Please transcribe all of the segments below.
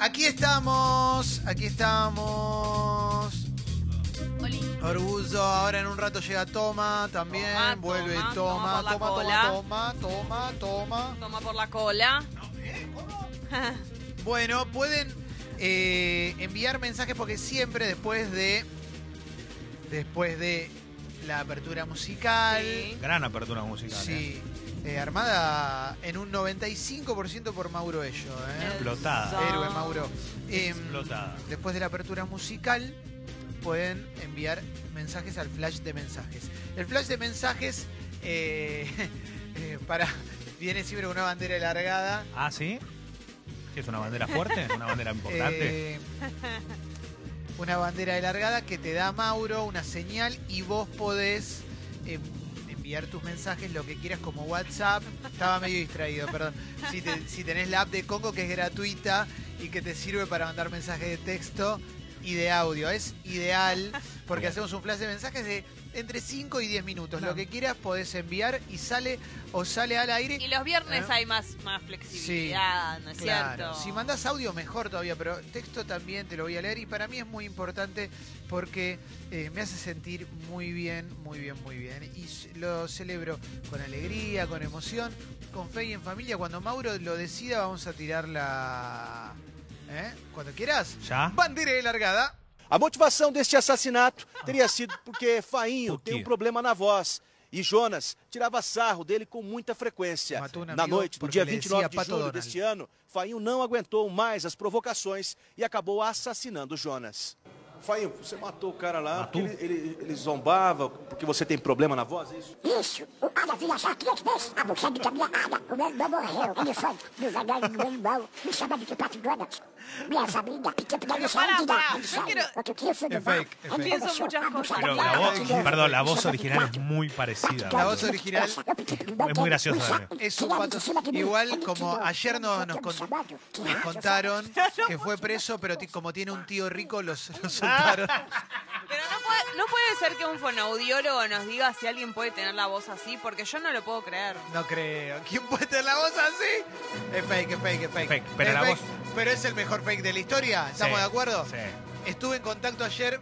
Aquí estamos, aquí estamos. Orgullo, ahora en un rato llega Toma también, Toma, vuelve toma, Toma, toma por la toma, toma, cola. toma, toma, toma. Toma por la cola. Bueno, pueden eh, enviar mensajes porque siempre después de después de la apertura musical, Sí. Gran apertura musical. ¿eh? sí, eh, armada en un 95% por Mauro Ello, ¿eh? Explotada. Héroe Mauro. Em, Explotada. después de la apertura musical pueden enviar mensajes al flash de mensajes. El flash de mensajes eh, eh, para viene siempre con una bandera alargada. Ah, ¿sí? ¿Qué es una bandera fuerte? ¿Una bandera importante? Eh, una bandera alargada que te da Mauro, una señal y vos podés eh, enviar tus mensajes, lo que quieras como WhatsApp. Estaba medio distraído, perdón. Si, te- si tenés la app de Congo que es gratuita y que te sirve para mandar mensajes de texto y de audio. Es ideal porque hacemos un flash de mensajes de entre 5 y 10 minutos. Lo que quieras podés enviar y sale o sale al aire. Y los viernes ¿Eh? hay más, más flexibilidad, ¿no es Claro, cierto? si mandás audio mejor todavía, pero texto también te lo voy a leer y para mí es muy importante porque eh, me hace sentir muy bien, muy bien, muy bien. Y lo celebro con alegría, con emoción, con fe y en familia. Cuando Mauro lo decida vamos a tirar la... ¿eh? Cuando quieras. ¿Ya? Bandera de largada. A motivação deste assassinato teria sido porque Fainho tem um problema na voz. E Jonas tirava sarro dele com muita frequência. Na noite do dia le 29 decía de julho deste ano, Fainho não aguentou mais as provocações e acabou assassinando Jonas. Fainho, você matou o cara lá Matou? porque ele, ele, ele zombava porque você tem problema na voz, é isso? Isso, o cara vinha já três vezes abusando da minha área. O meu irmão morreu, ele foi no velório do meu irmão, me chamando de Pato Donas. Pienso muchas cosas. Pero la voz, perdón, la voz original es muy parecida. La voz original es muy graciosa. Es un pato. Igual como ayer nos, con- contaron que fue preso, pero como tiene un tío rico, los, los soltaron. Pero no puede, no puede ser que un fonoaudiólogo nos diga si alguien puede tener la voz así, porque yo no lo puedo creer. No creo. ¿Quién puede tener la voz así? Es fake, es fake, es fake. Fake, pero Es la fake, voz- Pero es el mejor fake de la historia. ¿Estamos Sí, de acuerdo? Sí. Estuve en contacto ayer.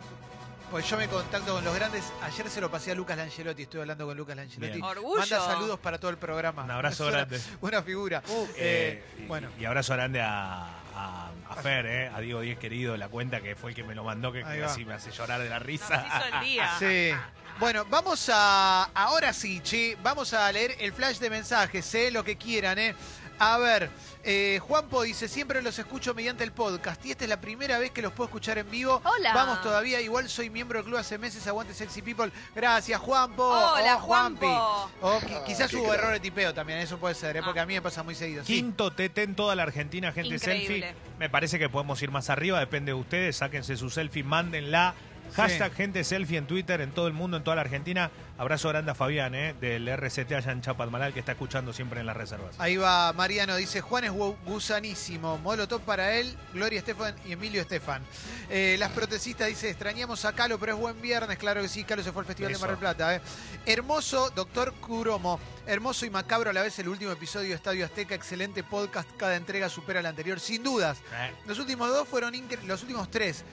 Pues yo me contacto con los grandes. Ayer se lo pasé a Lucas Langelotti. Estuve hablando con Lucas Langelotti. Bien. Orgullo. Manda saludos para todo el programa. Un abrazo una- grande. Una figura. Eh, Eh, y, bueno. y abrazo grande a, a, a Fer, eh, a Diego Diez querido, la cuenta que fue el que me lo mandó, que, así me hace llorar de la Nos risa. hizo el día. Sí. Bueno, vamos a. Ahora sí, che. Vamos a leer el flash de mensajes, ¿eh? Lo que quieran, ¿eh? A ver, eh, Juanpo dice: Siempre los escucho mediante el podcast y esta es la primera vez que los puedo escuchar en vivo. Hola. Vamos todavía, igual soy miembro del club hace meses. Aguante Sexy People. Gracias, Juanpo. Hola, Oh, Juanpi. Juanpo. O qui- quizás hubo error de tipeo también, eso puede ser, ¿eh? porque Ah. a mí me pasa muy seguido. Sí. Quinto TT en toda la Argentina, gente Increíble. selfie. Me parece que podemos ir más arriba, depende de ustedes. Sáquense su selfie, mándenla. Hashtag gente selfie en Twitter, en todo el mundo, en toda la Argentina. Abrazo grande a Fabián, eh, del RCT allá en Chapadmalal, que está escuchando siempre en las reservas. Ahí va Mariano, dice Juan es gu- gusanísimo, modelo top para él, Gloria Estefan y Emilio Estefan. Eh, las protesistas dice, extrañamos a Calo, pero es buen viernes, claro que sí, Calo se fue al Festival Eso. de Mar del Plata. eh. Hermoso, doctor Curomo, hermoso y macabro a la vez el último episodio de Estadio Azteca, excelente podcast, cada entrega supera la anterior, sin dudas. Eh, Los últimos dos fueron, los últimos tres.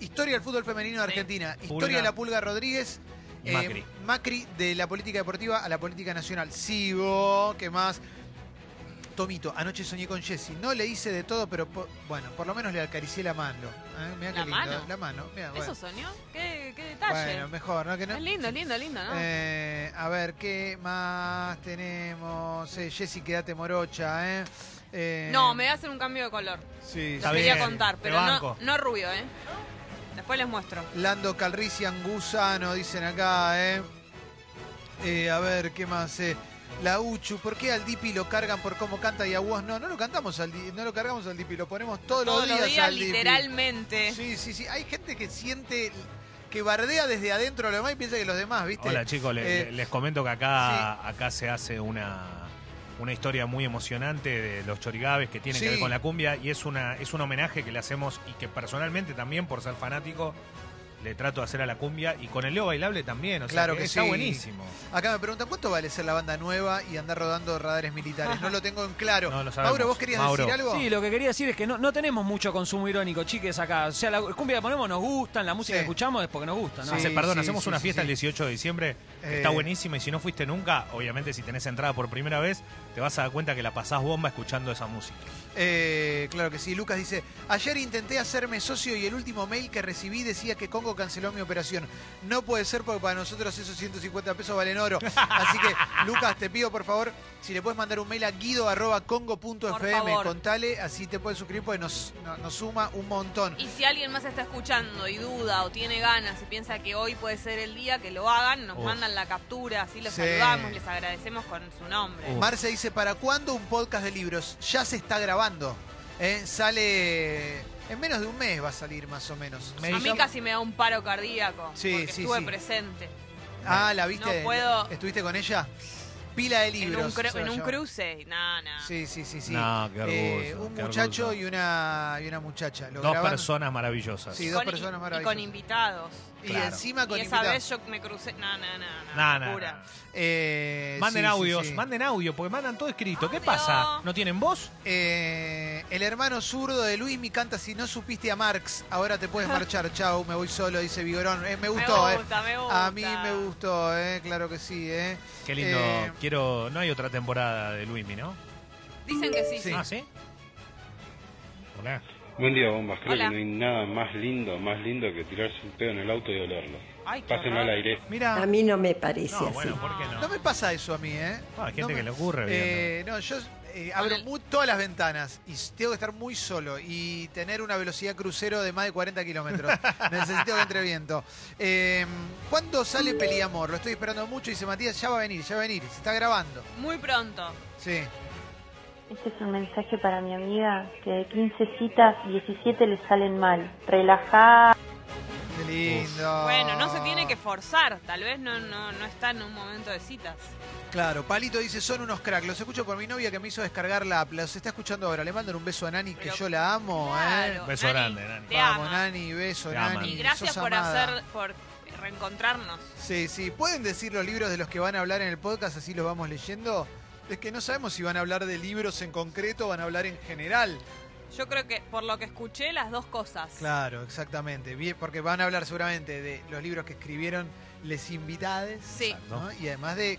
Historia del fútbol femenino de Sí. Argentina, Pulga. historia de la Pulga Rodríguez. Y Macri. Macri de la política deportiva a la política nacional. Sigo, ¿qué más? Tomito, anoche soñé con Jessy. No le hice de todo, pero po- bueno, por lo menos le acaricié la mano. ¿eh? Mirá ¿La qué lindo. mano? La mano. mirá, bueno. ¿Eso soñó? ¿Qué, qué detalle? Bueno, mejor, ¿no? Que no- es lindo, es lindo, lindo, ¿no? Eh, a ver, ¿qué más tenemos? Eh, Jessy, quédate morocha, ¿eh? Eh, no, me voy a hacer un cambio de color. Sí, Está quería contar, pero no, no rubio, ¿eh? Después les muestro. Lando Calrissian Gusano, dicen acá, ¿eh? Eh, a ver, ¿qué más? Eh, la Uchu, ¿por qué al Dipi lo cargan por cómo canta y a vos no? No lo cantamos al Di- no lo cargamos al Dipi, lo ponemos todos, Todos los días, al Dipi. literalmente. Sí, sí, sí. Hay gente que siente, que bardea desde adentro a lo demás y piensa que los demás, ¿viste? Hola chicos, Eh, le- les comento que acá, acá se hace una, una historia muy emocionante de los chorigabes que tiene Sí. que ver con la cumbia y es una es un homenaje que le hacemos y que personalmente también por ser fanático le trato de hacer a la cumbia y con el Leo Bailable también, o sea, Claro que que está sí. buenísimo. Acá me preguntan cuánto vale ser la banda nueva y andar rodando radares militares. No lo tengo en claro. No lo sabemos. Mauro, ¿vos querías Mauro. decir algo? Sí, lo que quería decir es que no, no tenemos mucho consumo irónico, chiques, acá. O sea, la cumbia que ponemos nos gustan, la música Sí. que escuchamos es porque nos gusta, ¿no? Sí, Hace- perdón, sí, hacemos sí, una sí, fiesta sí. el 18 de diciembre, que Eh. está buenísima y si no fuiste nunca, obviamente si tenés entrada por primera vez, te vas a dar cuenta que la pasás bomba escuchando esa música. Eh, claro que sí. Lucas dice, ayer intenté hacerme socio y el último mail que recibí decía que Congo canceló mi operación. No puede ser porque para nosotros esos 150 pesos valen oro. Así que, Lucas, te pido por favor, si le puedes mandar un mail a guido.congo.fm, contale, así te puedes suscribir porque nos, no- nos suma un montón. Y si alguien más está escuchando y duda o tiene ganas y piensa que hoy puede ser el día, que lo hagan, nos Uf. mandan la captura, así los Sí. saludamos, les agradecemos con su nombre. Uf. Marce dice, ¿para cuándo un podcast de libros? Ya se está grabando. ¿Eh? Sale... En menos de un mes va a salir más o menos. Me A mí casi me da un paro cardíaco. Sí, porque sí, estuve sí. presente. Ah, ¿la viste? No puedo- ¿Estuviste con ella? Pila de En libros. un, cru- en un cruce. No, no. Sí, sí, sí, sí. No, qué Eh, un qué muchacho orgullo. y una, y una muchacha. Lo Dos graban- personas maravillosas. Sí, dos Con- personas y maravillosas. con invitados. Y Claro. encima con y esa vez yo me crucé. No, no, no. no, No, no, locura. no. Eh, Manden sí, sí, audios, sí. manden audio, porque mandan todo escrito. ¿Qué Audio. pasa? ¿No tienen voz? Eh, el hermano zurdo de Luis mi canta Si no supiste a Marx, ahora te puedes marchar. Chau, me voy solo, dice Vigorón. Eh, me gustó, me eh. gusta, me gusta. A mí me gustó, eh. Claro que sí, eh. Qué lindo. Eh, Quiero. No hay otra temporada de Luismi, ¿no? Dicen que sí, Sí. sí. Ah, ¿sí? Hola. Buen día, bombas. Creo Hola. que no hay nada más lindo, más lindo que tirarse un pedo en el auto y olerlo. Ay, qué Pásenlo al aire. Mira. A mí no me parece No, así. bueno, ¿por qué no? No me pasa eso a mí, ¿eh? No, hay gente No me- que le ocurre. Eh, no, yo eh, abro mu- todas las ventanas y s- tengo que estar muy solo y tener una velocidad crucero de más de 40 kilómetros. Necesito que entre viento. Eh, ¿Cuándo sale Peliamor? Lo estoy esperando mucho. Dice Matías, ya va a venir, ya va a venir. Se está grabando. Muy pronto. Sí. Este es un mensaje para mi amiga que de 15 citas, 17 le salen mal. Relajá. Qué lindo. Bueno, no se tiene que forzar. Tal vez no, no, no está en un momento de citas. Claro, Palito dice, son unos cracks. Los escucho por mi novia que me hizo descargar la app. Los está escuchando ahora. Le mandan un beso a Nani, que Pero yo la amo, Claro. ¿eh? Beso Nani, grande, Nani. Te Vamos, ama. Nani, beso, Te Nani. Y gracias sos por amada. hacer, por reencontrarnos. Sí, sí. ¿Pueden decir los libros de los que van a hablar en el podcast? Así los vamos leyendo. Es que no sabemos si van a hablar de libros en concreto o van a hablar en general. Yo creo que por lo que escuché, las dos cosas. Claro, exactamente. Bien, porque van a hablar seguramente de los libros que escribieron les invitades. Sí. ¿no? Y además de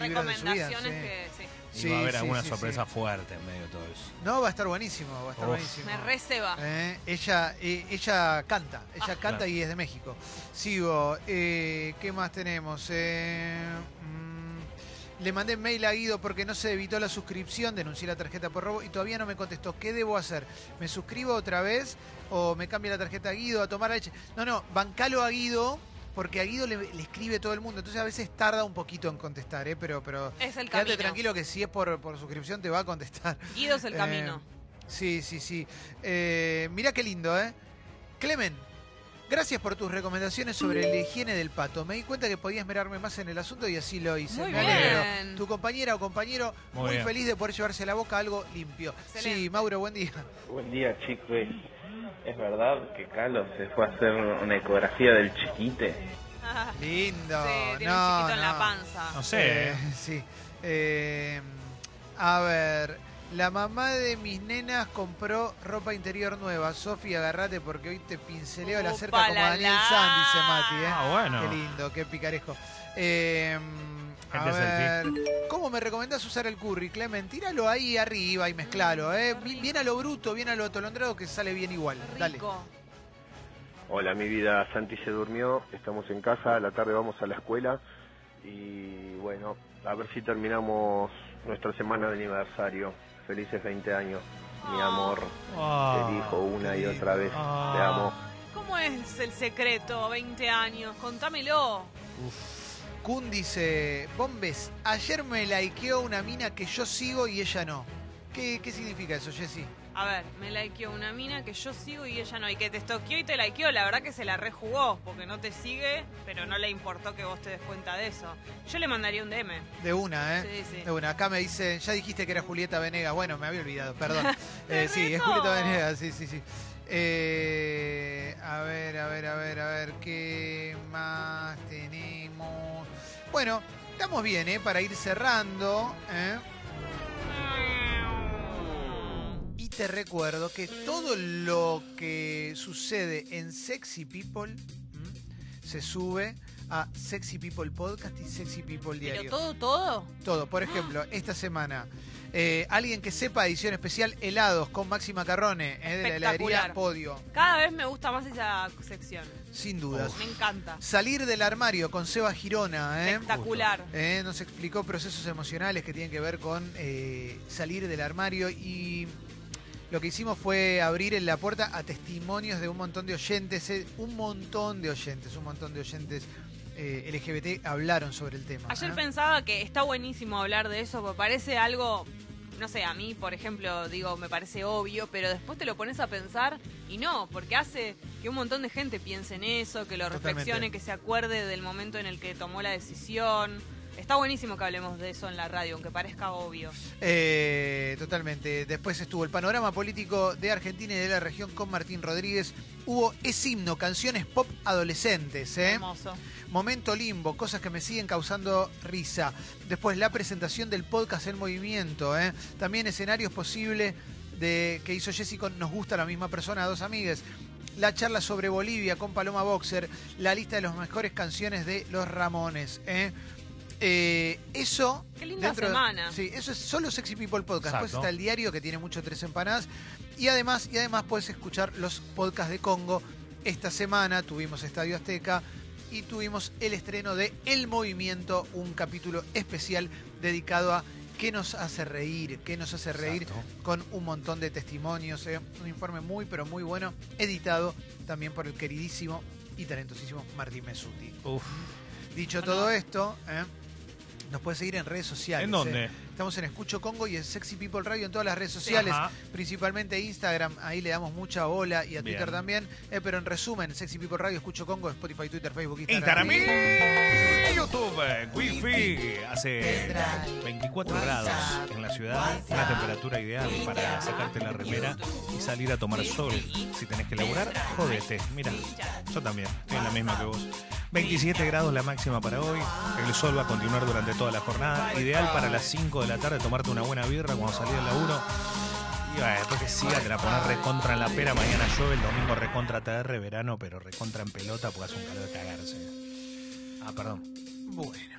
libros de su vida. Recomendaciones sí. que sí. Y Sí, va a haber sí, alguna sí, sorpresa sí. fuerte en medio de todo eso. No, va a estar buenísimo, va a estar Uf. buenísimo. Me receba. Eh, ella, eh, ella canta, ella Ah. canta Claro. y es de México. Sigo, eh, ¿qué más tenemos? Eh, mm, le mandé mail a Guido porque no se evitó la suscripción, denuncié la tarjeta por robo y todavía no me contestó. ¿Qué debo hacer? ¿Me suscribo otra vez o me cambia la tarjeta a Guido a tomar leche? No, no, bancalo a Guido porque a Guido le, le escribe todo el mundo. Entonces a veces tarda un poquito en contestar, ¿eh? pero, pero Es el quédate camino. tranquilo que si es por, por suscripción te va a contestar. Guido es el Eh, camino. Sí, sí, sí. Eh, mirá qué lindo, ¿eh? Clemen, gracias por tus recomendaciones sobre la higiene del pato. Me di cuenta que podía esmerarme más en el asunto y así lo hice. Muy Me alegro. bien. Tu compañera o compañero, Muy muy, bien. feliz de poder llevarse a la boca algo limpio. Excelente. Sí, Mauro, buen día. Buen día, chicos. ¿Es verdad que Carlos se fue a hacer una ecografía del chiquite? Lindo. Sí, tiene no, un chiquito en la panza. No sé. Eh, sí. Eh, a ver, la mamá de mis nenas compró ropa interior nueva. Sofía, agarrate porque hoy te pinceleo la cerca como. Daniel San, dice Mati. ¿eh? Ah, bueno. Qué lindo, qué picaresco. Eh, a ver, ¿cómo me recomendás usar el curry, Clemen? Tíralo ahí arriba y mezclalo, ¿eh? Bien a lo bruto, bien a lo atolondrado que sale bien igual. Dale. Hola, mi vida. Santi se durmió. Estamos en casa. A la tarde vamos a la escuela. Y bueno, a ver si terminamos nuestra semana de aniversario. Felices 20 años, mi amor. Ah, Te dijo una y otra vez. Ah. Te amo. ¿Cómo es el secreto? 20 años. Contámelo. Kun dice, Bombes, ayer me likeó una mina que yo sigo y ella no. ¿Qué, qué significa eso, Jessy? A ver, me likeó una mina que yo sigo y ella no. Y que te estoqueó y te likeó. La verdad que se la rejugó. Porque no te sigue, pero no le importó que vos te des cuenta de eso. Yo le mandaría un DM. De una, ¿eh? Sí, sí. De una. Acá me dicen, ya dijiste que era Julieta Venegas. Bueno, me había olvidado, perdón. Eh, sí, es. Julieta Venegas, sí, sí, sí. Eh, a ver, a ver, a ver, a ver, ¿qué más tenemos? Bueno, estamos bien, ¿eh? Para ir cerrando, ¿eh? Te recuerdo que todo lo que sucede en Sexy People ¿m? se sube a Sexy People Podcast y Sexy People Pero Diario. todo, todo. Todo. Por ejemplo, esta semana, eh, alguien que sepa edición especial helados con Maxi Macarrone eh, de la heladería. Podio. Cada vez me gusta más esa sección. Sin dudas. Me encanta. Salir del armario con Seba Girona. ¿eh? Espectacular. Eh, nos explicó procesos emocionales que tienen que ver con salir del armario y lo que hicimos fue abrir en la puerta a testimonios de un montón de oyentes, eh, un montón de oyentes, un montón de oyentes eh, LGBT hablaron sobre el tema. Ayer ¿eh? pensaba que está buenísimo hablar de eso, porque parece algo, no sé, a mí, por ejemplo, digo, me parece obvio, pero después te lo pones a pensar y no, porque hace que un montón de gente piense en eso, que lo Totalmente. reflexione, que se acuerde del momento en el que tomó la decisión. Está buenísimo que hablemos de eso en la radio, aunque parezca obvio. Eh, totalmente. Después estuvo el panorama político de Argentina y de la región con Martín Rodríguez. Hubo Es Himno, canciones pop adolescentes. ¿eh? Hermoso. Momento limbo, cosas que me siguen causando risa. Después la presentación del podcast en movimiento. ¿eh? También escenarios posibles de que hizo Jessy con Nos gusta la misma persona, dos amigues. La charla sobre Bolivia con Paloma Boxer. La lista de las mejores canciones de Los Ramones. ¿eh? Eh, eso. Qué linda dentro semana. sí, eso es solo Sexy People Podcast. Después Exacto. está el diario que tiene mucho tres empanadas. Y además, y además puedes escuchar los podcasts de Congo. Esta semana tuvimos Estadio Azteca y tuvimos el estreno de El Movimiento, un capítulo especial dedicado a qué nos hace reír, qué nos hace reír Exacto. con un montón de testimonios. eh, Un informe muy, pero muy bueno, editado también por el queridísimo y talentosísimo Martín Mesuti. Uf. Dicho todo esto, ¿eh? Nos puedes seguir en redes sociales. ¿En dónde? ¿eh? Estamos en Escucho Congo y en Sexy People Radio en todas las redes sociales, Ajá. principalmente Instagram. Ahí le damos mucha bola y a Bien. Twitter también. Eh, pero en resumen, Sexy People Radio, Escucho Congo, Spotify, Twitter, Facebook, Instagram. Instagram y YouTube, Wi-Fi. Hace 24 grados en la ciudad, una temperatura ideal para sacarte la remera y salir a tomar sol. Si tenés que laburar, jodete. Mira, yo también, estoy en la misma que vos. 27 grados la máxima para hoy. El sol va a continuar durante toda la jornada. Ideal para las 5 de la tarde tomarte una buena birra cuando salís del laburo. Y bueno, después que siga, te la pones recontra en la pera. Mañana llueve, el domingo recontra TR, verano, pero recontra en pelota porque hace un calor de cagarse. Ah, perdón. Bueno,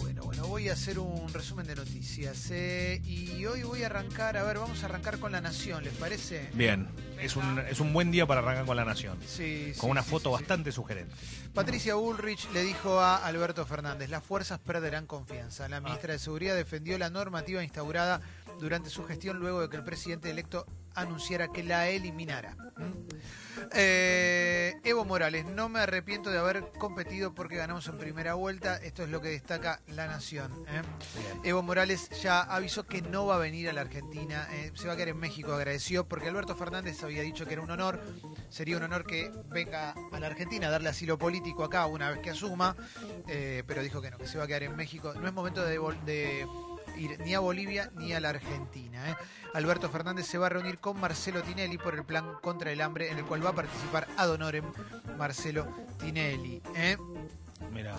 bueno, bueno, voy a hacer un resumen de noticias. eh, y hoy voy a arrancar, a ver, vamos a arrancar con La Nación, ¿les parece? Bien, es un, es un buen día para arrancar con la Nación. Sí, Con sí, una sí, foto bastante sugerente. Patricia Bullrich le dijo a Alberto Fernández, las fuerzas perderán confianza. La ministra de Seguridad defendió la normativa instaurada durante su gestión luego de que el presidente electo anunciara que la eliminara. ¿Mm? Eh, Evo Morales, no me arrepiento de haber competido porque ganamos en primera vuelta. Esto es lo que destaca La Nación. ¿eh? Evo Morales ya avisó que no va a venir a la Argentina, eh, se va a quedar en México, agradeció, porque Alberto Fernández había dicho que era un honor, sería un honor que venga a la Argentina a darle asilo político acá una vez que asuma, eh, pero dijo que no, que se va a quedar en México. No es momento de, ir ni a Bolivia ni a la Argentina. ¿eh? Alberto Fernández se va a reunir con Marcelo Tinelli por el plan contra el hambre, en el cual va a participar ad honorem Marcelo Tinelli. ¿eh? Mira.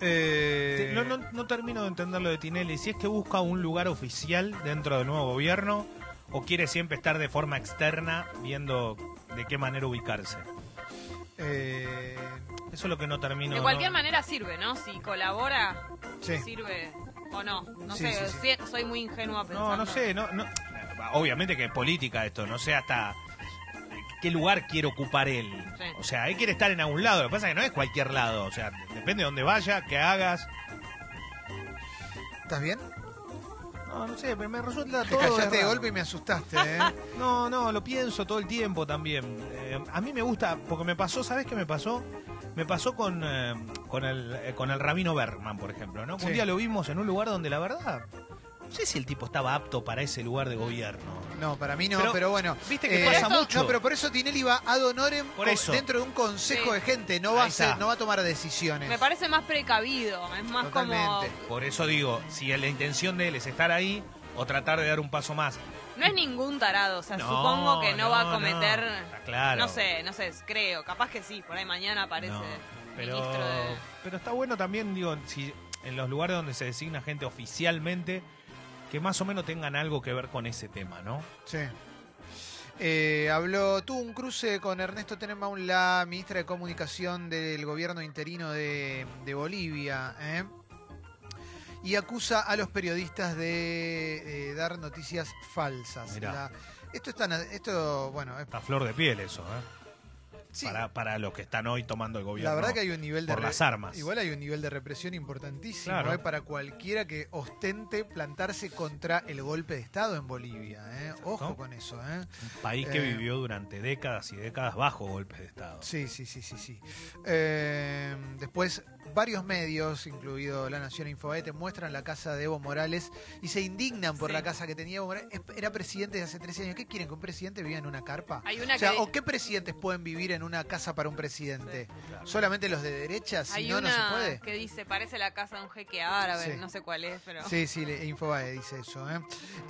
Eh, No, no, no termino de entender lo de Tinelli. Si es que busca un lugar oficial dentro del nuevo gobierno o quiere siempre estar de forma externa viendo de qué manera ubicarse. eh, Eso es lo que no termino. De cualquier no- manera sirve, ¿no? Si colabora, sí. sirve o no. No Sí, sé, sí, soy muy ingenua pensando. No, no sé, no, no. Obviamente que es política esto, no sé hasta qué lugar quiere ocupar él. Sí. O sea, él quiere estar en algún lado, lo que pasa es que no es cualquier lado, o sea, depende de dónde vaya, qué hagas. ¿Estás bien? No, no sé, pero me resulta Te todo. callaste de golpe y me asustaste, ¿eh? No, no, lo pienso todo el tiempo también. Eh, a mí me gusta, porque me pasó, ¿sabes qué me pasó? Me pasó con, eh, con, el, eh, con el Rabino Bergman, por ejemplo, ¿no? Sí. Un día lo vimos en un lugar donde la verdad, no sé si el tipo estaba apto para ese lugar de gobierno. No, para mí no, Pero, pero, bueno. viste que pasa no, mucho. No, pero por eso Tinelli va ad honorem Por eso. dentro de un consejo Sí. de gente. No va, a ser- no va a tomar decisiones. Me parece más precavido, es más como... Totalmente. Por eso digo, si la intención de él es estar ahí, o tratar de dar un paso más. No es ningún tarado, o sea, No, supongo que no, va a cometer. no, está claro. No sé, no sé, creo. Capaz que sí, por ahí mañana aparece No, pero, ministro de. pero está bueno también, digo, si en los lugares donde se designa gente oficialmente, que más o menos tengan algo que ver con ese tema, ¿no? Sí. Eh, habló, tuvo un cruce con Ernesto Tenenbaum, la ministra de Comunicación del gobierno interino de, de Bolivia, ¿eh? y acusa a los periodistas de eh, dar noticias falsas. La- esto está, esto, bueno, es- Está a flor de piel eso, ¿eh? Sí, Para, para los que están hoy tomando el gobierno. la verdad que hay un nivel de por las armas. Igual hay un nivel de represión importantísimo Claro. ¿eh? para cualquiera que ostente plantarse contra el golpe de Estado en Bolivia. ¿eh? Ojo con eso. ¿eh? Un país que Eh, vivió durante décadas y décadas bajo golpes de Estado. Sí, sí, sí, sí, sí. Eh, después, varios medios, incluido La Nación e Infobae, muestran la casa de Evo Morales y se indignan por Sí. la casa que tenía Evo Morales. Es- Era presidente de hace 13 años. ¿Qué quieren? ¿Que un presidente viva en una carpa? Hay una o sea, que- ¿o qué presidentes pueden vivir en una casa para un presidente? ¿Solamente los de derecha? Si Hay no, no una se puede. que dice, parece la casa de un jeque árabe, Sí. no sé cuál es, pero... Sí, sí, le- Infobae dice eso. ¿eh?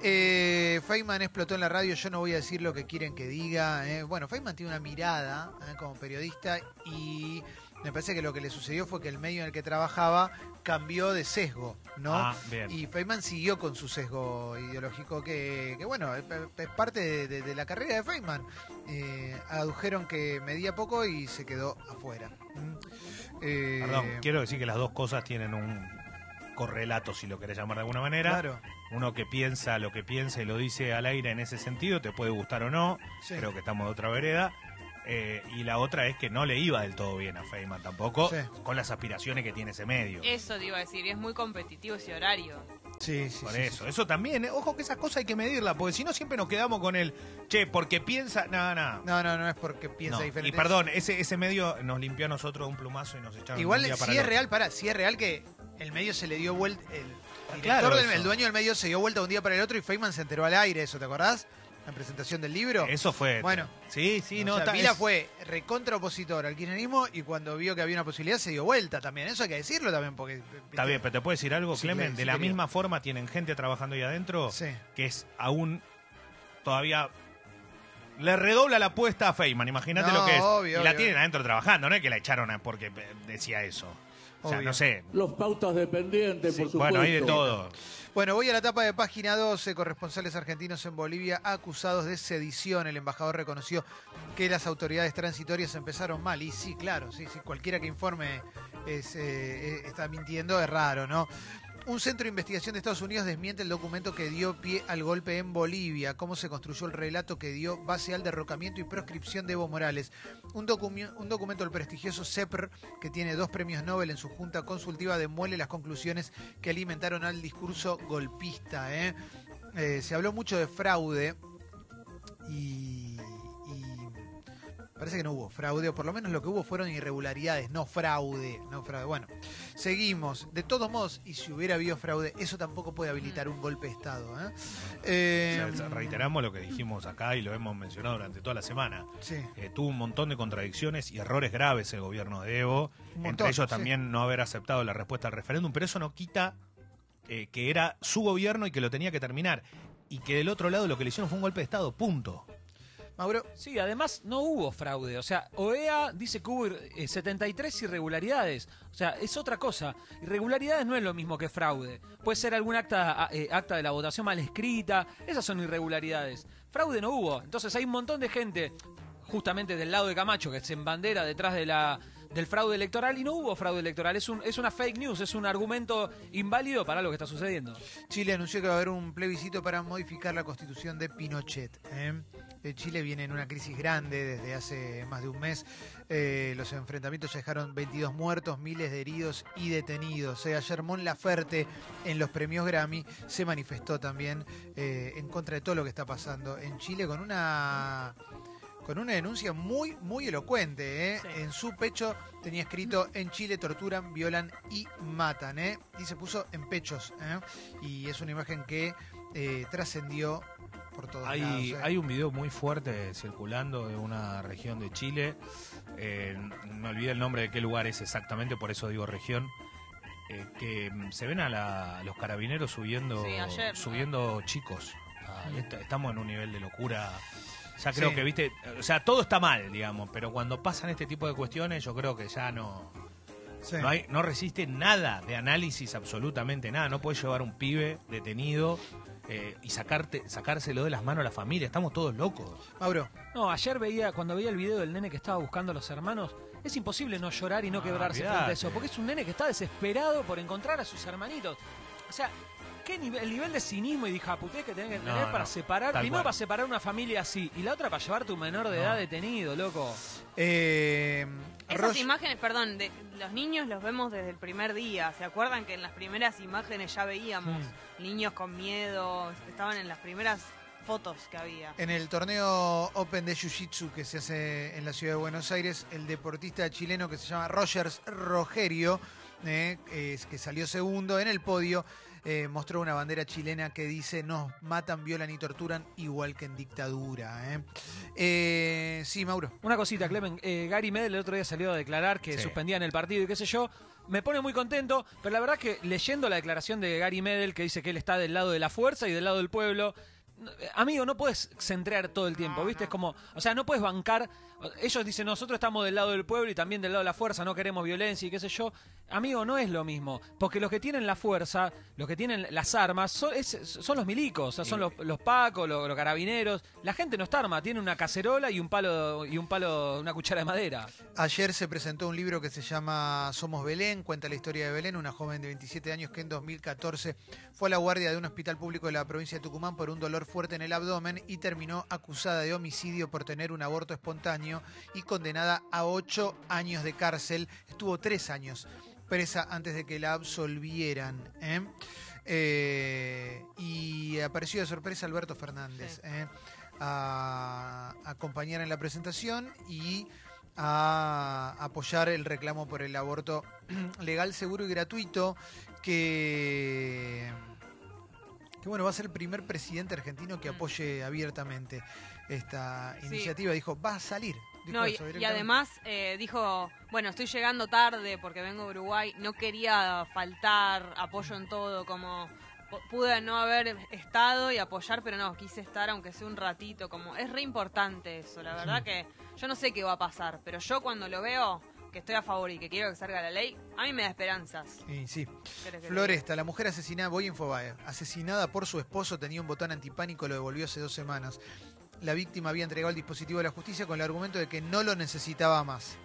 Eh, Feynman explotó en la radio, yo no voy a decir lo que quieren que diga. ¿eh? Bueno, Feynman tiene una mirada ¿eh? como periodista y me parece que lo que le sucedió fue que el medio en el que trabajaba cambió de sesgo, ¿no? Ah, bien. Y Feynman siguió con su sesgo ideológico que, que, bueno, es, es parte de, de- de la carrera de Feynman. Eh, adujeron que medía poco y se quedó afuera. ¿Mm? Eh, Perdón, quiero decir que las dos cosas tienen un correlato, si lo querés llamar de alguna manera. Claro. Uno que piensa lo que piensa y lo dice al aire en ese sentido, te puede gustar o no. Sí. Creo que estamos de otra vereda. Eh, y la otra es que no le iba del todo bien a Feynman tampoco, Sí. con las aspiraciones que tiene ese medio. Eso te iba a decir, es muy competitivo ese horario. Sí, sí, Por sí, eso, sí. eso también, eh, ojo que esas cosas hay que medirlas, porque si no siempre nos quedamos con el, che, porque piensa, no, no. No, no, no es porque piensa No. diferente. Y perdón, ese, ese medio nos limpió a nosotros un plumazo y nos echaron Igual un día si para es el otro. real, para, si es real que el medio se le dio vuelta, el director claro del- eso. el dueño del medio se dio vuelta un día para el otro y Feynman se enteró al aire, ¿eso te acordás? La presentación del libro. Eso fue. Bueno. Sí, sí, O no. sea, está- Vila es- fue recontra opositor al kirchnerismo y cuando vio que había una posibilidad se dio vuelta también. Eso hay que decirlo también porque... Está bien, pero te puedo decir algo, Sí, Clemen. sí, de la querido. misma forma tienen gente trabajando ahí adentro Sí. que es aún todavía. Le redobla la apuesta a Feynman, imagínate No, lo que es. obvio, y la obvio. tienen adentro trabajando, no es que la echaron porque eh, decía eso. O sea, no sé. Los pautas dependientes, Sí, por supuesto. bueno, hay de todo. Bueno, voy a la etapa de página 12. Corresponsales argentinos en Bolivia acusados de sedición. El embajador reconoció que las autoridades transitorias empezaron mal. Y sí, claro, sí, sí. Cualquiera que informe eh, eh, está mintiendo es raro, ¿no? Un centro de investigación de Estados Unidos desmiente el documento que dio pie al golpe en Bolivia, cómo se construyó el relato que dio base al derrocamiento y proscripción de Evo Morales. Un, documento del prestigioso CEPR, que tiene dos premios Nobel en su junta consultiva, demuele las conclusiones que alimentaron al discurso golpista. ¿eh? Eh, se habló mucho de fraude y parece que no hubo fraude, o por lo menos lo que hubo fueron irregularidades, no fraude, no fraude. Bueno, seguimos. De todos modos, y si hubiera habido fraude, eso tampoco puede habilitar un golpe de Estado. ¿eh? Eh, O sea, reiteramos lo que dijimos acá y lo hemos mencionado durante toda la semana. Sí. Eh, tuvo un montón de contradicciones y errores graves el gobierno de Evo. Entre ellos sí. también no haber aceptado la respuesta al referéndum, pero eso no quita eh, que era su gobierno y que lo tenía que terminar. Y que del otro lado lo que le hicieron fue un golpe de Estado, punto. Mauro, Sí, además no hubo fraude. O sea, OEA dice que hubo eh, 73 irregularidades. O sea, es otra cosa. Irregularidades no es lo mismo que fraude. Puede ser algún acta, eh, acta de la votación mal escrita. Esas son irregularidades. Fraude no hubo. Entonces hay un montón de gente, justamente del lado de Camacho, que se embandera detrás de la, del fraude electoral y no hubo fraude electoral. Es, un, es una fake news, es un argumento inválido para lo que está sucediendo. Chile anunció que va a haber un plebiscito para modificar la constitución de Pinochet. ¿eh? Eh, Chile viene en una crisis grande desde hace más de un mes. Eh, los enfrentamientos ya dejaron 22 muertos, miles de heridos y detenidos. Eh, ayer Mon Laferte en los premios Grammy se manifestó también eh, en contra de todo lo que está pasando en Chile con una con una denuncia muy, muy elocuente. ¿eh? Sí. En su pecho tenía escrito, en Chile torturan, violan y matan. ¿eh? Y se puso en pechos. ¿eh? Y es una imagen que trascendió por todos lados. Hay, ¿eh? hay un video muy fuerte circulando de una región de Chile. Eh, me olvidé el nombre de qué lugar es exactamente, por eso digo región. eh, que mm, se ven a, la- a los carabineros subiendo, Sí, ayer, ¿no? subiendo chicos. Ah, estamos en un nivel de locura. Ya creo Sí. que, viste, o sea, todo está mal, digamos, pero cuando pasan este tipo de cuestiones, yo creo que ya no, Sí. no, hay, no resiste nada de análisis, absolutamente nada. No puedes llevar un pibe detenido eh, y sacarte, sacárselo de las manos a la familia. Estamos todos locos. Mauro, No, ayer veía, cuando veía el video del nene que estaba buscando a los hermanos, es imposible no llorar y no Ah, quebrarse frente a eso, porque es un nene que está desesperado por encontrar a sus hermanitos. O sea, ¿qué nivel, el nivel de cinismo y de hijaputez que tenés que No, tener para no, separar? tal Primero cual. para separar una familia así, y la otra para llevar tu menor de No. edad detenido, loco. eh, Esas Roger- imágenes, perdón, de los niños los vemos desde el primer día. ¿Se acuerdan que en las primeras imágenes ya veíamos niños con miedo? Estaban en las primeras fotos que había. En el torneo Open de Jiu-Jitsu que se hace en la ciudad de Buenos Aires, el deportista chileno que se llama Rogers Rogerio, eh, es- que salió segundo en el podio, eh, mostró una bandera chilena que dice nos matan, violan y torturan igual que en dictadura. eh". Eh, sí, Mauro. Una cosita, Clemen. eh, Gary Medel el otro día salió a declarar que Sí. suspendían el partido y qué sé yo. Me pone muy contento, pero la verdad que leyendo la declaración de Gary Medel que dice que él está del lado de la fuerza y del lado del pueblo, eh, amigo, no puedes centrar todo el tiempo, ¿viste? Es como, o sea, no puedes bancar. Ellos dicen, nosotros estamos del lado del pueblo y también del lado de la fuerza, no queremos violencia y qué sé yo. Amigo, no es lo mismo, porque los que tienen la fuerza, los que tienen las armas, son, es- son los milicos, o sea, son los, los pacos, los, los carabineros. La gente no está armada, tiene una cacerola y un palo, y un palo, una cuchara de madera. Ayer se presentó un libro que se llama Somos Belén, cuenta la historia de Belén, una joven de 27 años que en 2014 fue a la guardia de un hospital público de la provincia de Tucumán por un dolor fuerte en el abdomen y terminó acusada de homicidio por tener un aborto espontáneo y condenada a ocho años de cárcel. Estuvo tres años presa antes de que la absolvieran. ¿eh? Eh, y apareció de sorpresa Alberto Fernández ¿eh? a acompañar en la presentación y a apoyar el reclamo por el aborto legal, seguro y gratuito que, que bueno, va a ser el primer presidente argentino que Mm. apoye abiertamente esta Sí. iniciativa. Dijo, va a salir. No, y, y además eh, dijo, bueno, estoy llegando tarde porque vengo de Uruguay, no quería faltar, apoyo en todo, como pu- pude no haber estado y apoyar, pero no, quise estar aunque sea un ratito, como es re importante eso, la verdad que yo no sé qué va a pasar, pero yo cuando lo veo, que estoy a favor y que quiero que salga la ley, a mí me da esperanzas. Y sí. ¿Querés que te Floresta, la mujer asesinada, voy a Infobae, asesinada por su esposo, tenía un botón antipánico, lo devolvió hace dos semanas. La víctima había entregado el dispositivo a la justicia con el argumento de que no lo necesitaba más.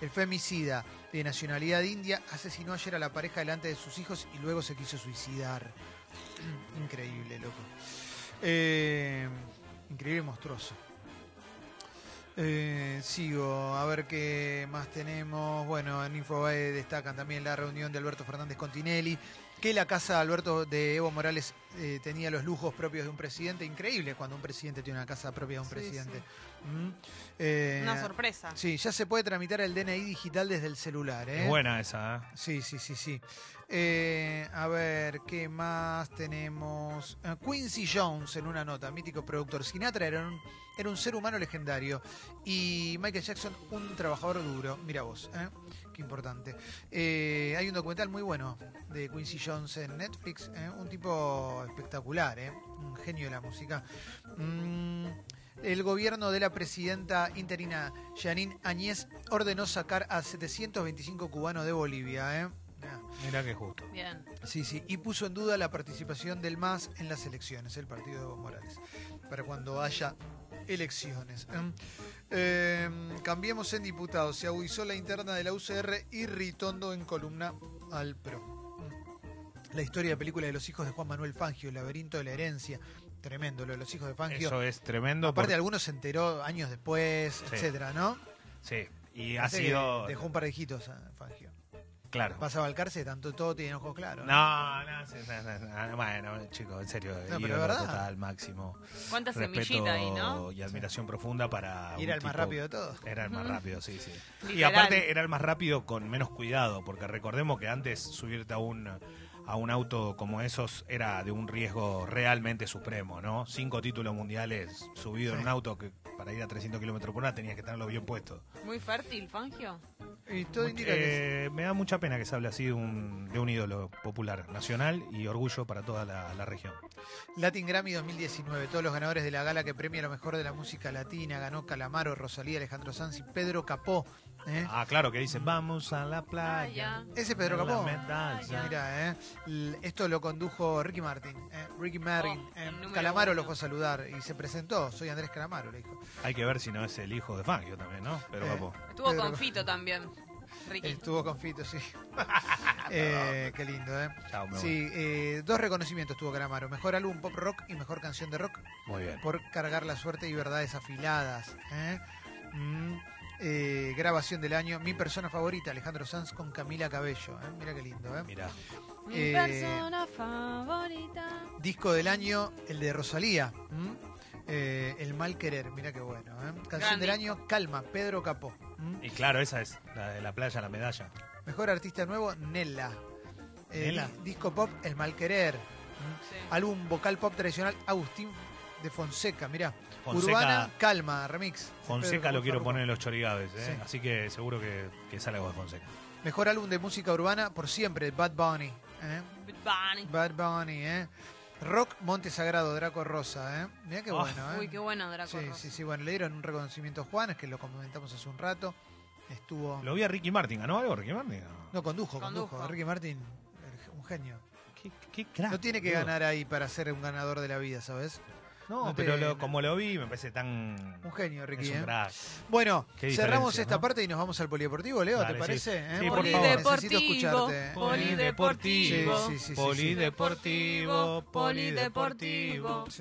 El femicida de nacionalidad india asesinó ayer a la pareja delante de sus hijos y luego se quiso suicidar. Increíble, loco. Eh, increíble y monstruoso. Eh, sigo, a ver qué más tenemos. Bueno, en Infobae destacan también la reunión de Alberto Fernández con Tinelli, que la casa de Alberto de Evo Morales eh, tenía los lujos propios de un presidente. Increíble cuando un presidente tiene una casa propia de un Sí, presidente. sí. Mm. Eh, Una sorpresa. Sí, ya se puede tramitar el DNI digital desde el celular. ¿eh? Es buena esa, ¿eh? Sí, sí, sí, sí. Eh, a ver, ¿qué más tenemos? Eh, Quincy Jones en una nota, mítico productor. Sinatra era un, era un ser humano legendario y Michael Jackson un trabajador duro. Mira vos, ¿eh? qué importante. Eh, hay un documental muy bueno de Quincy Jones en Netflix, ¿eh? un tipo espectacular, ¿eh? un genio de la música. Mm, el gobierno de la presidenta interina Janine Añez ordenó sacar a 725 cubanos de Bolivia. ¿eh? Mirá. Mirá que justo. Bien. Sí, sí, y puso en duda la participación del MAS en las elecciones, el partido de Evo Morales, para cuando haya elecciones. ¿eh? Eh, cambiemos en diputados. Se agudizó la interna de la UCR y Ritondo en columna al PRO. La historia de película de los hijos de Juan Manuel Fangio, el laberinto de la herencia. Tremendo lo de los hijos de Fangio. Eso es tremendo. Aparte, porque- algunos se enteró años después, Sí. etcétera, ¿no? Sí, y ha sido... Dejó un par de hijitos a Fangio. Claro. Pasaba al cárcel, tanto todo tiene ojos claros. No, no, sí, no, no, no, bueno, chicos, en serio, pero ídolo es verdad. total, máximo. ¿Cuánta Respeto semillita ahí, no? Y admiración profunda para. Y era un el más rápido de todos. Era el más rápido, sí, sí. Y aparte era el más rápido con menos cuidado, porque recordemos que antes subirte a un a un auto como esos era de un riesgo realmente supremo, ¿no? Cinco títulos mundiales subido en un auto que para ir a 300 kilómetros por hora tenías que tenerlo bien puesto. Muy fértil, Fangio. Y todo indica que eh, me da mucha pena que se hable así de un, de un ídolo popular nacional y orgullo para toda la, la región. Latin Grammy 2019, todos los ganadores de la gala que premia lo mejor de la música latina, ganó Calamaro, Rosalía, Alejandro Sanz y Pedro Capó. ¿Eh? Ah, claro, que dice, vamos a la playa. Ah, Ese Pedro la Capó. Mira, ¿eh? L- esto lo condujo Ricky Martin. ¿eh? Ricky Martin. Oh, ¿eh? el número Calamaro uno. lo fue a saludar y se presentó. Soy Andrés Calamaro, le dijo. Hay que ver si no es el hijo de Fangio también, ¿no? Pero Eh, papo. Estuvo Pedro con Capó. Fito también. Ricky. Estuvo con Fito, sí. Eh, qué lindo, ¿eh? Chao, me voy. Sí, eh, dos reconocimientos tuvo Calamaro. Mejor álbum pop rock y mejor canción de rock Muy bien. por cargar la suerte y verdades afiladas. ¿eh? Mm, eh, grabación del año. Mi persona favorita, Alejandro Sanz con Camila Cabello. ¿eh? Mira qué lindo. ¿eh? Mira. Mi eh, persona favorita. Disco del año, el de Rosalía. Eh, el mal querer, mira qué bueno. ¿eh? Canción Gran del disco. año, Calma, Pedro Capó. Y claro, esa es la de la playa, la medalla. Mejor artista nuevo, Nella. Eh, Nella. di- disco pop, El mal querer. Álbum vocal pop tradicional, Agustín de Fonseca, mirá. Fonseca- Urbana, Calma, remix. Fonseca Pedro lo quiero poner en los chorigaves, ¿eh? Sí. así que seguro que, que sale algo de Fonseca. Mejor álbum de música urbana, por siempre, Bad Bunny. ¿eh? Bunny. Bad Bunny, ¿eh? Rock, Monte Sagrado, Draco Rosa, ¿eh? Mirá qué Ah, bueno, ¿eh? Uy, qué bueno, Draco. Sí, Rosa. sí, sí, bueno, le dieron un reconocimiento a Juan, es que lo comentamos hace un rato. Estuvo. Lo vi a Ricky Martin, ¿ganó algo Ricky Martin? No, condujo, condujo. Condujo. Ricky Martin, un genio. ¿Qué, qué crack, No tiene que ganar ahí para ser un ganador de la vida, ¿sabes? No, no pero lo- como lo vi, me parece tan. Un genio, Ricky. Es un ¿eh? crack. Bueno, cerramos esta ¿no? parte y nos vamos al polideportivo, Leo, Dale, ¿te sí. parece? ¿Eh? Sí, por favor. Necesito escucharte. ¿eh? Polideportivo. Sí, sí, sí, sí, sí. Polideportivo, polideportivo.